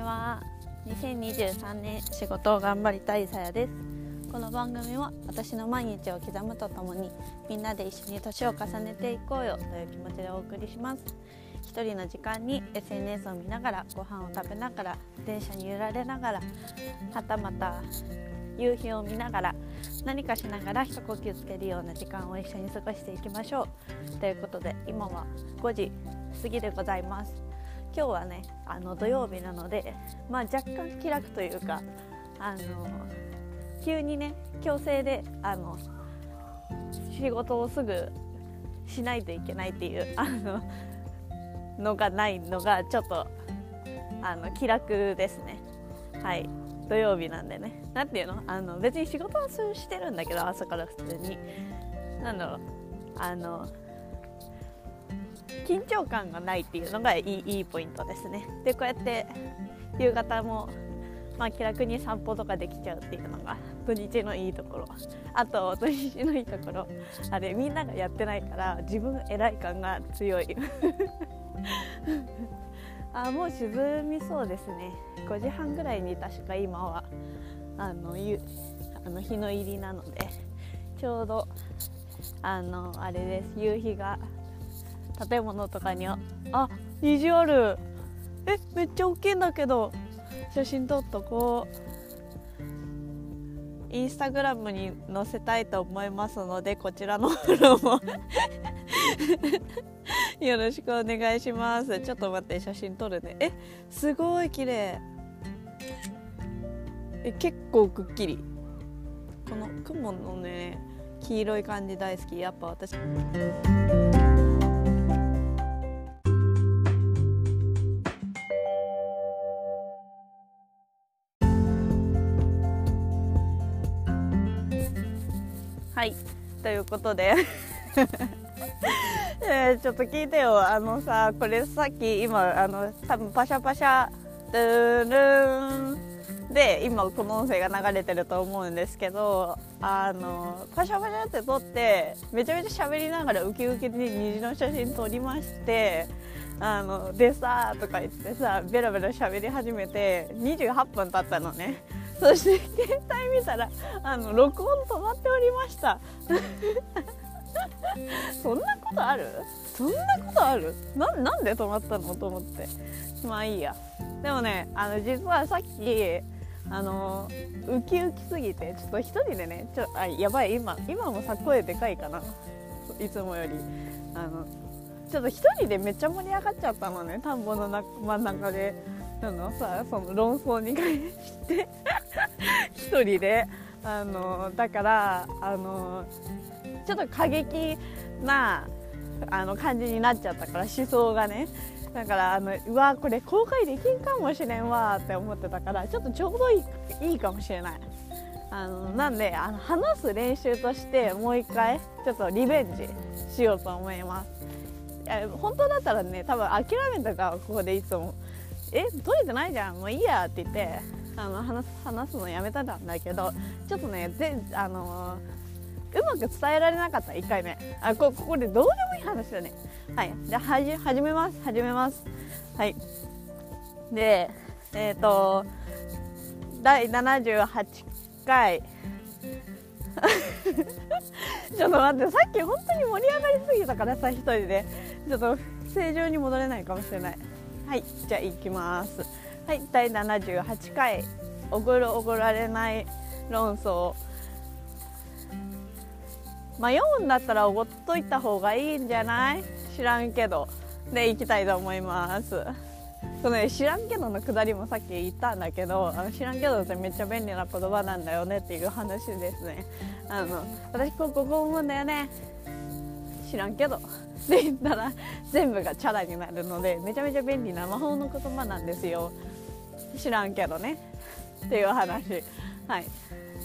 は2023年仕事を頑張りたいさやです。この番組は私の毎日を刻むとともにみんなで一緒に年を重ねていこうよという気持ちでお送りします。一人の時間に SNS を見ながらご飯を食べながら電車に揺られながらはたまた夕日を見ながら何かしながら一呼吸つけるような時間を一緒に過ごしていきましょう。ということで今は5時過ぎでございます。今日はねあの土曜日なので、まあ、若干気楽というかあの急にね強制であの仕事をすぐしないといけないっていう あののがないのがちょっとあの気楽ですね。はい。土曜日なんでね。何ていうの？あの別に仕事はしてるんだけど朝から普通に。なんだろう？あの緊張感がないっていうのがいいいいポイントですね。でこうやって夕方もまあ、気楽に散歩とかできちゃうっていうのが土日のいいところ。あと土日のいいところ。あれみんながやってないから自分偉い感が強い。あもう沈みそうですね。5時半ぐらいに確か今はあのゆあの日の入りなのでちょうどあのあれです。夕日が建物とかにあ虹ある。えめっちゃ大きいんだけど。写真撮っとこう。インスタグラムに載せたいと思いますのでこちらのフォローも。よろしくお願いします。ちょっと待って写真撮るね。えすごい綺麗。え結構くっきり。この雲のね黄色い感じ大好き。やっぱ私。はい。ということで。えー、ちょっと聞いてよ。あのさこれさっき今あの多分パシャパシャドゥルン。で今この音声が流れてると思うんですけどあのパシャパシャって撮ってめちゃめちゃ喋りながらウキウキで虹の写真撮りましてあのでさーとか言ってさベラベラ喋り始めて28分経ったのね。そして携帯見たらあの録音止まっておりました。そんなことある？そんなことある？ななんで止まったの？と思って。まあいいや。でもねあの実はさっきあのウキウキすぎてちょっと一人でねちょあやばい今今もさ声でかいかな。いつもより。あのちょっと一人でめっちゃ盛り上がっちゃったのね田んぼの真ん中で。あのさその論争に関して一人であのだからあのちょっと過激なあの感じになっちゃったから思想がね。だからあのうわこれ公開できんかもしれんわって思ってたからちょっとちょうどいいいいかもしれない。あのなんであの話す練習としてもう一回ちょっとリベンジしようと思います。本当だったらね多分諦めたからここでいつもえ撮れてないじゃん。もういいやって言って。あの話話すのやめたんだけどちょっとね全あのうまく伝えられなかった。1回目。あこここでどうでもいい話だね。はい。じゃはじ始めます。始めます。はい。でえっ、ー、と第78回。ちょっと待ってさっき本当に盛り上がりすぎたからさ一人で。ちょっと正常に戻れないかもしれない。はいじゃあ行きます。はい第78回。おごるおごられない論争。まあ読むんだったらおごっといた方がいいんじゃない？知らんけど。で行きたいと思います。その、ね、知らんけどのくだりもさっき言ったんだけどあの知らんけどってめっちゃ便利な言葉なんだよねっていう話ですね。あの私ここ思うんだよね。知らんけど。って言ったら全部がチャラになるのでめちゃめちゃ便利な魔法の言葉なんですよ。知らんけどね。っていう話。はい。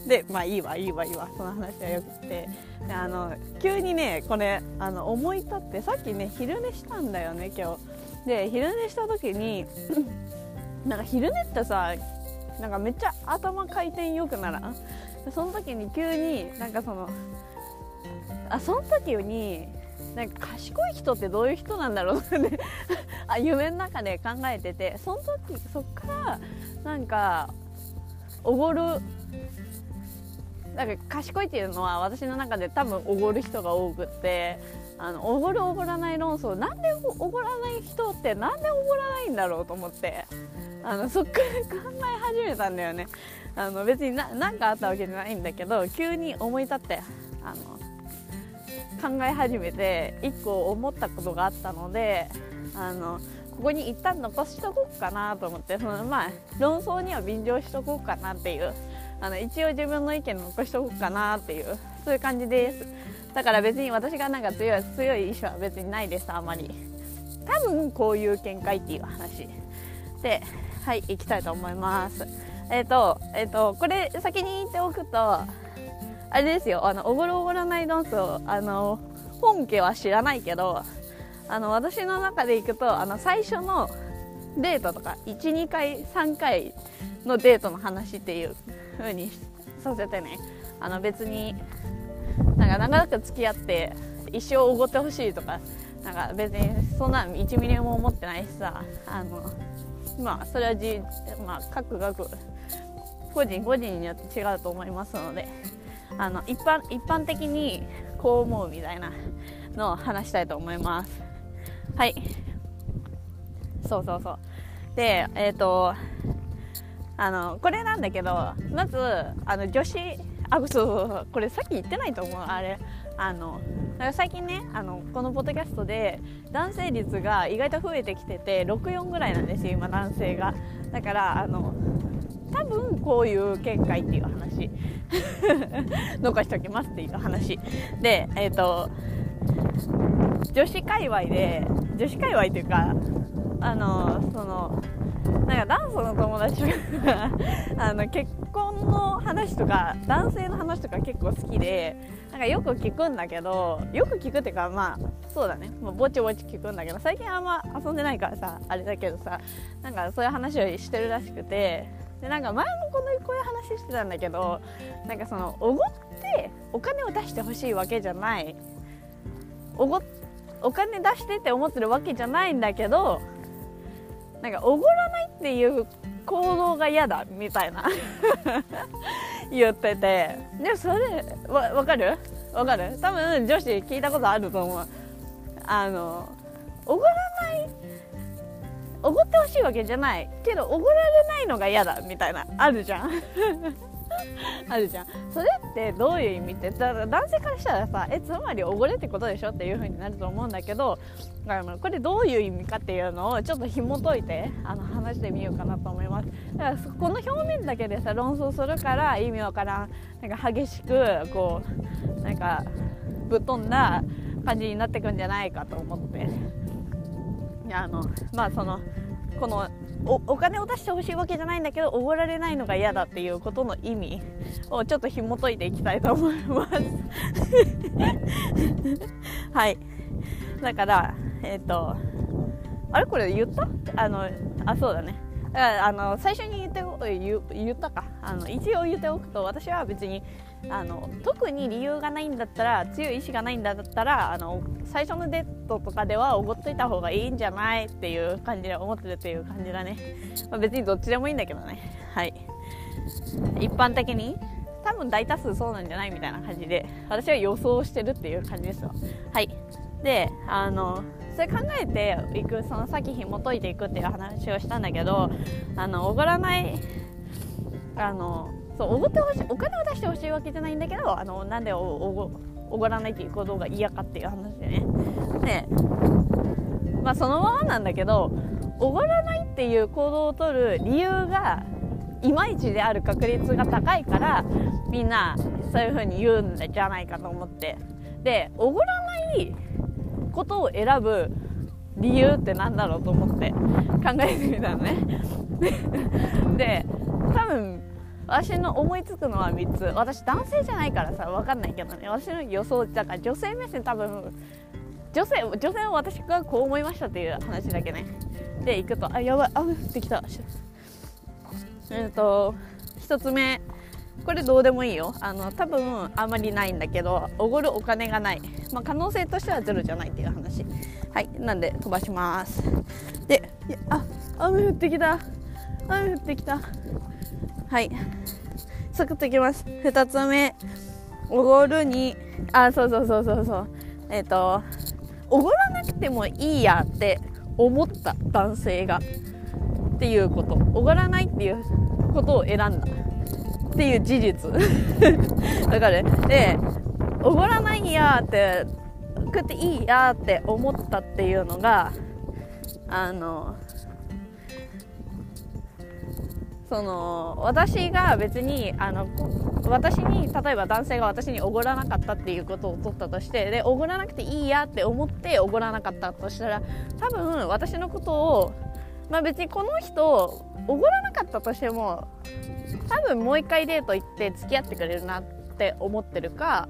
でまあいいわいいわいいわ。その話はよくて。あの急にねこれあの思い立ってさっきね昼寝したんだよね今日。で昼寝した時になんか昼寝ってさなんかめっちゃ頭回転よくならん？その時に急になんかそのあその時になんか賢い人ってどういう人なんだろうって あ夢の中で考えててその時そっからなんかおごるなんか賢いっていうのは私の中で多分おごる人が多くってあのおごるおごらない論争なんでおごらない人ってなんでおごらないんだろうと思ってあのそっから考え始めたんだよね。あの別にな何かあったわけじゃないんだけど急に思い立ってあの考え始めて1個思ったことがあったのであのここに一旦残しとこうかなと思ってそのまあ論争には便乗しとこうかなっていうあの一応自分の意見残しとこうかなっていうそういう感じです。だから別に私がなんか強い強い意志は別にないですあまり。多分こういう見解っていう話。ではい行きたいと思います。えっ、ー、とえっ、ー、とこれ先に言っておくとあれですよあのおごるおごらない論争あの本家は知らないけどあの私の中でいくとあの最初のデートとか12回3回のデートの話っていう風にさせてねあの別になんか長く付き合って一生おごってほしいとかなんか別にそんな1ミリも思ってないしさあのまあそれはじ、まあ、各学個人個人によって違うと思いますので。あの一般一般的にこう思うみたいなのを話したいと思います。はい。そうそうそう。でえっ、ー、とあのこれなんだけどまずあの女子あそうそうこれさっき言ってないと思う。あれ。あの最近ねあのこのポッドキャストで男性率が意外と増えてきてて64ぐらいなんですよ今男性が。だからあの多分こういう見解っていう話。残しておきますっていう話でえっ、ー、と女子界隈で女子界隈っていうかあのそのなんかダンスの友達とか あの結婚の話とか男性の話とか結構好きでなんかよく聞くんだけどよく聞くっていうかまあそうだね。もうぼちぼち聞くんだけど最近あんま遊んでないからさあれだけどさなんかそういう話をしてるらしくてでなんか前もこのこういう話してたんだけどなんかそのおごってお金を出してほしいわけじゃない。おごお金出してって思ってるわけじゃないんだけどなんかおごらないっていう行動が嫌だみたいな。言ってて。でもそれわ分かる？わかる？多分女子聞いたことあると思う。あのおごらないおごってほしいわけじゃない。けどおごられないのが嫌だみたいな。あるじゃん。あるじゃん。それってどういう意味？ってだ男性からしたらさえつまりおごれってことでしょっていう風になると思うんだけどだからこれどういう意味かっていうのをちょっと紐解いてあの話してみようかなと思います。だからこの表面だけでさ論争するから意味わからん。なんか激しくこうなんかぶっ飛んだ感じになってくんじゃないかと思って。あのまあそのこのお金を出してほしいわけじゃないんだけどおごられないのが嫌だっていうことの意味をちょっと紐解いていきたいと思います。はい。だからえっ、ー、とあれ？これ言った？あのあそうだね。だあの最初に言って言言ったか。あの一応言っておくと私は別にあの特に理由がないんだったら強い意志がないんだったらあの最初のデートとかではおごっといた方がいいんじゃないっていう感じで思ってるっていう感じだね、まあ、別にどっちでもいいんだけどね。はい。一般的に多分大多数そうなんじゃないみたいな感じで私は予想してるっていう感じですよ。はい。であのそれ考えていくその先紐解いていくっていう話をしたんだけどあのおごらないあのそうおごってほしいお金を出してほしいわけじゃないんだけどあのなんでおごおごらないっていうことが嫌かっていう話でね。でまあそのままなんだけどおごらないっていう行動をとる理由がいまいちである確率が高いからみんなそういう風に言うんじゃないかと思って。でおごらないことを選ぶ理由って何だろうと思って考えてみたのね。で多分私の思いつくのは3つ。私男性じゃないからさ分かんないけどね。私の予想だから女性目線多分女性女性は私がこう思いましたっていう話だけね。でいくとあやばいあ降ってきた。えっ、ー、と1つ目。これどうでもいいよ。あの多分あんまりないんだけどおごるお金がない、まあ、可能性としてはゼロじゃないっていう話。はいなんで飛ばします。であ雨降ってきた。雨降ってきた。はい。サクッといきます。2つ目。おごるに。あそうそうそうそうそう。えっ、ー、とおごらなくてもいいやって思った男性が。っていうこと。おごらないっていうことを選んだ。っていう事実。だからでおごらないやって食っていいやって思ったっていうのがあのその私が別にあの私に例えば男性が私におごらなかったっていうことを取ったとしてでおごらなくていいやって思っておごらなかったとしたら多分私のことをまあ別にこの人おごらなかったとしても多分もう一回デート行って付き合ってくれるなって思ってるか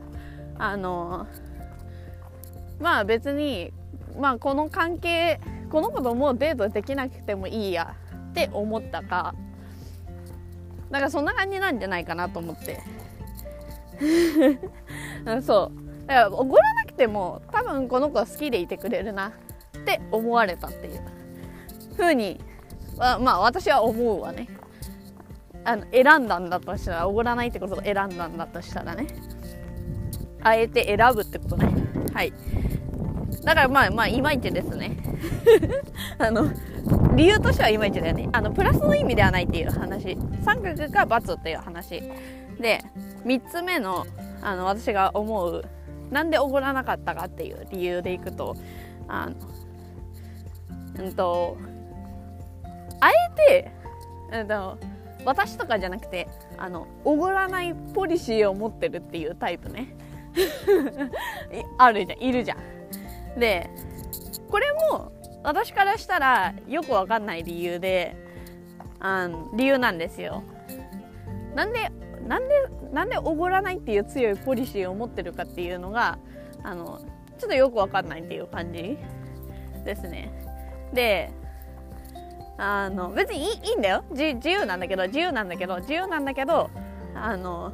あのまあ別にまあこの関係この子ともうデートできなくてもいいやって思ったか。だかそんな感じなんじゃないかなと思って。そう。だからおごらなくても多分この子は好きでいてくれるな。って思われたっていう。風にまあ私は思うわね。あの選んだんだとしたらおごらないってことを選んだんだとしたらね。あえて選ぶってことね。はい。だからまあまあいまいちですね。あの理由としてはいまいちだよね。あのプラスの意味ではないっていう話。三角が×っていう話。で3つ目のあの私が思うなんでおごらなかったかっていう理由でいくとあのうんとあえて、うんと、私とかじゃなくてあのおごらないポリシーを持ってるっていうタイプね。あるじゃん。いるじゃん。でこれも私からしたらよくわかんない理由であの理由なんですよ。なんでなんでなんでおごらないっていう強いポリシーを持ってるかっていうのがあのちょっとよくわかんないっていう感じですね。であの別にいいいいんだよ。自由なんだけど自由なんだけど自由なんだけどあの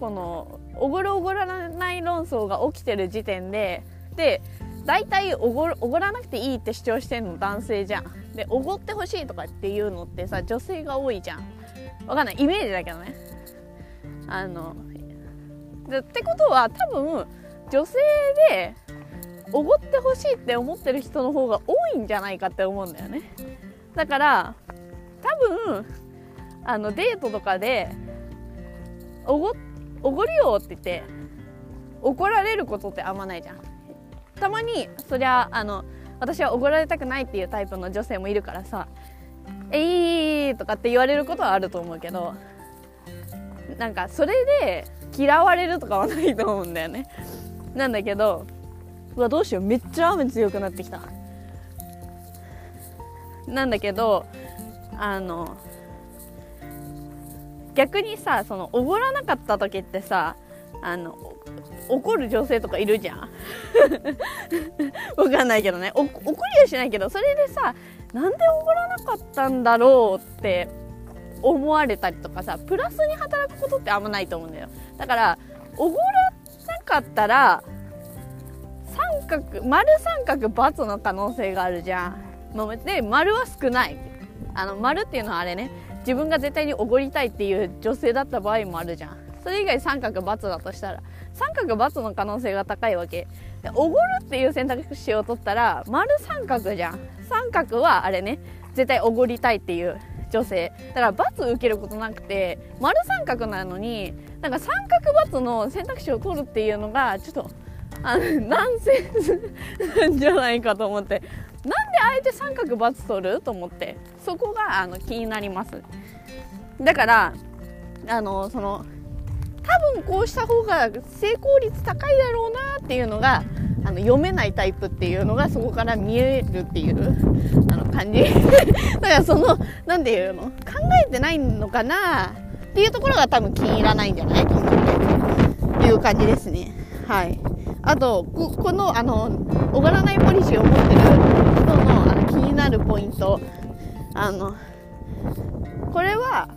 このおごるおごらない論争が起きてる時点でで大体おごおごらなくていいって主張してんの男性じゃん。でおごってほしいとかっていうのってさ女性が多いじゃん。わかんない。イメージだけどね。あのってことは多分女性でおごってほしいって思ってる人の方が多いんじゃないかって思うんだよね。だから多分あのデートとかでおごおごるよって言って怒られることってあんまないじゃん。たまにそりゃあの私はおごられたくないっていうタイプの女性もいるからさ「えい、ー」とかって言われることはあると思うけどなんかそれで嫌われるとかはないと思うんだよね。なんだけどうわどうしようめっちゃ雨強くなってきた。なんだけどあの逆にさそのおごらなかった時ってさあの怒る女性とかいるじゃん。わかんないけどね。怒りはしないけどそれでさなんでおごらなかったんだろうって思われたりとかさプラスに働くことってあんまないと思うんだよ。だからおごらなかったら三角丸三角×の可能性があるじゃん。で丸は少ない。あの丸っていうのはあれね。自分が絶対におごりたいっていう女性だった場合もあるじゃん。それ以外三角×だとしたら三角×の可能性が高いわけ。でおごるっていう選択肢を取ったら丸三角じゃん。三角はあれね絶対おごりたいっていう女性。だから×受けることなくて丸三角なのになんか三角×の選択肢を取るっていうのがちょっとあのナンセンスなんじゃないかと思って。なんであえて三角×取ると思ってそこがあの気になります。だからあのその多分こうした方が成功率高いだろうなっていうのがあの読めないタイプっていうのがそこから見えるっていうあの感じ。だからその何て言うの？考えてないのかなっていうところが多分気に入らないんじゃないと思っていう感じですね。はい。あとこのあのおがらないポリシーを持ってる人のあの気になるポイント。あのこれは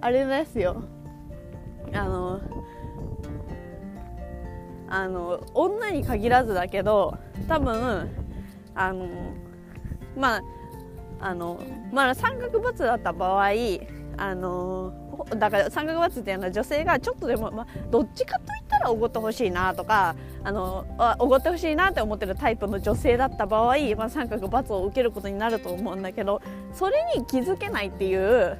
あれですよ。あのあの女に限らずだけど多分あのまああのまあ三角バツだった場合あのだから三角バツっていうのは女性がちょっとでも、まあ、どっちかといったらおごってほしいなとかあのおごってほしいなって思ってるタイプの女性だった場合、まあ、三角バツを受けることになると思うんだけどそれに気づけないっていう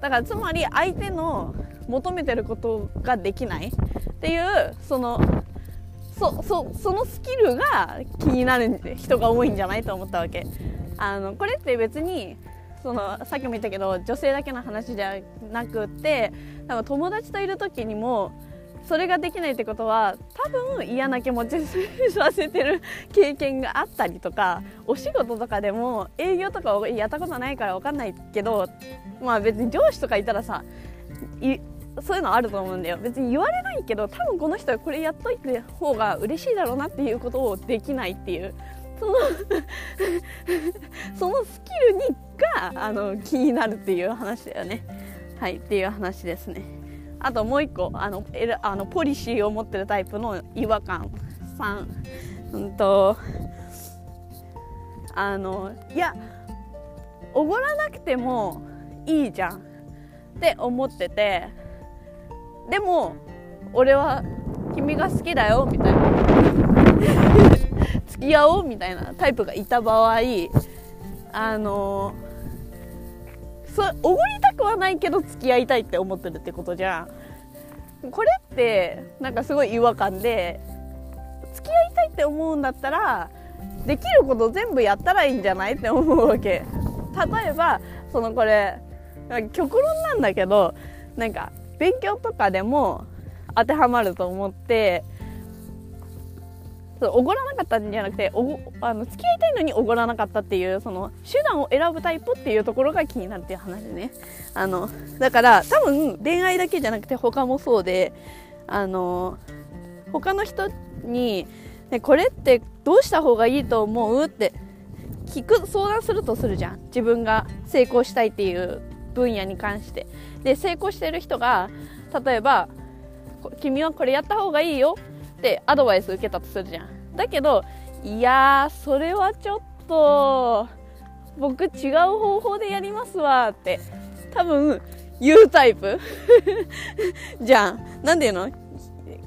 だからつまり相手の求めてることができない。っていうそのそそそのスキルが気になる人が多いんじゃないと思ったわけ。あのこれって別にそのさっきも言ったけど女性だけの話じゃなくって多分友達といる時にもそれができないってことは多分嫌な気持ちさせてる経験があったりとかお仕事とかでも営業とかやったことないから分かんないけどまあ別に上司とかいたらさそういうのあると思うんだよ。別に言われないけど多分この人はこれやっといて方が嬉しいだろうなっていうことをできないっていう。そのそのスキルにがあの気になるっていう話だよね。はいっていう話ですね。あともう一個あのあのポリシーを持ってるタイプの違和感3うんとあのいやおごらなくてもいいじゃんって思ってて。でも俺は君が好きだよみたいな。付き合おうみたいなタイプがいた場合あのそおごりたくはないけど付き合いたいって思ってるってことじゃん。これってなんかすごい違和感で付き合いたいって思うんだったらできること全部やったらいいんじゃないって思うわけ。例えばそのこれ極論なんだけどなんか勉強とかでも当てはまると思っておごらなかったんじゃなくておごあの付き合いたいのにおごらなかったっていうその手段を選ぶタイプっていうところが気になるっていう話ね。あのだから多分恋愛だけじゃなくて他もそうであの他の人に、ね、これってどうした方がいいと思うって聞く相談するとするじゃん。自分が成功したいっていう分野に関して。で成功してる人が例えば「君はこれやった方がいいよ」ってアドバイス受けたとするじゃん。だけどいやそれはちょっと僕違う方法でやりますわって多分言うタイプ じゃん。何て言うの？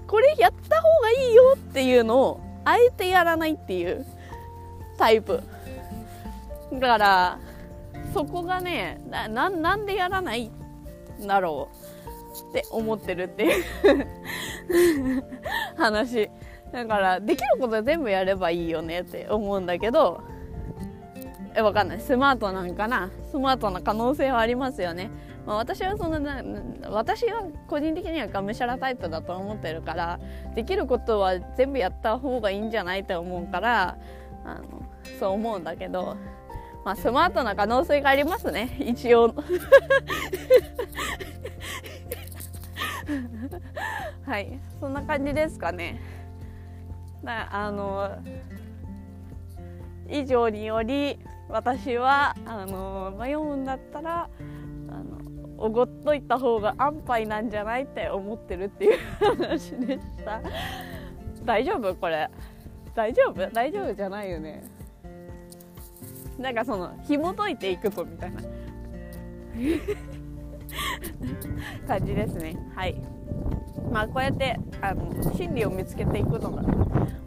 これやった方がいいよっていうのをあえてやらないっていうタイプ。だからそこがねななんでやらないだろうって思ってるっていう話。だからできることは全部やればいいよねって思うんだけどえわかんない。スマートなんかな？スマートな可能性はありますよね、まあ、私はそんな私は個人的にはがむしゃらタイプだと思ってるからできることは全部やった方がいいんじゃないって思うからあのそう思うんだけど。まあ、スマートな可能性がありますね。一応。はい。そんな感じですかね。だあの以上により私はあの迷うんだったらあのおごっといた方が安牌なんじゃないって思ってるっていう話でした。大丈夫これ。大丈夫？大丈夫じゃないよね。なんかその紐解いていくとみたいな。感じですね。はい。まあこうやってあの心理を見つけていくのが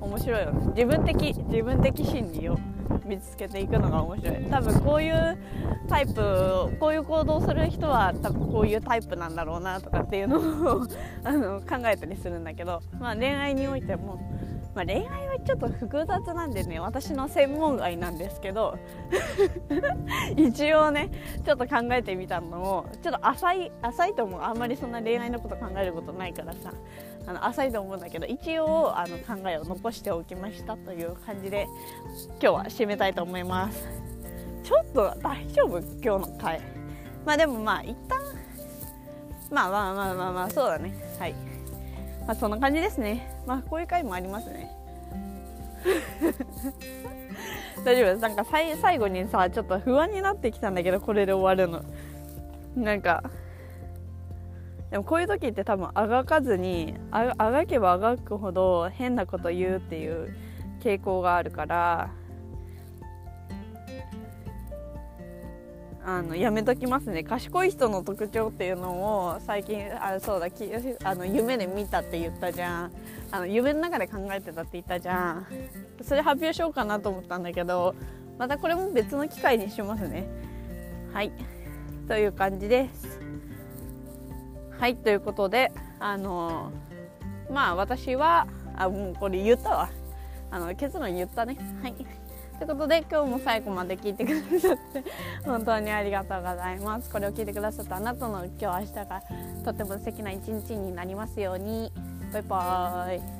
面白いよね。自分的自分的心理を見つけていくのが面白い。多分こういうタイプこういう行動する人は多分こういうタイプなんだろうなとかっていうのを あの考えたりするんだけど、まあ、恋愛においてもまあ、恋愛はちょっと複雑なんでね私の専門愛なんですけど 一応ねちょっと考えてみたのもちょっと浅い浅いと思う。あんまりそんな恋愛のこと考えることないからさあの浅いと思うんだけど一応あの考えを残しておきましたという感じで今日は締めたいと思います。ちょっと大丈夫？今日の回。まあでもまあ一旦まあまあまあまあまあそうだね。はい。まあ、そんな感じですね。まあこういう回もありますね。大丈夫？ですなんかさい最後にさちょっと不安になってきたんだけどこれで終わるの。なんかでもこういう時って多分あがかずにあがけばあがくほど変なこと言うっていう傾向があるからあのやめときますね。賢い人の特徴っていうのを最近あそうだきあの夢で見たって言ったじゃん。あの夢の中で考えてたって言ったじゃん。それ発表しようかなと思ったんだけどまたこれも別の機会にしますね。はい。という感じです。はいということであのまあ私はあもうこれ言ったわ。あの結論言ったね。はい。ということで今日も最後まで聞いてくださって本当にありがとうございます。これを聞いてくださったあなたの今日明日がとても素敵な一日になりますように。バイバーイ。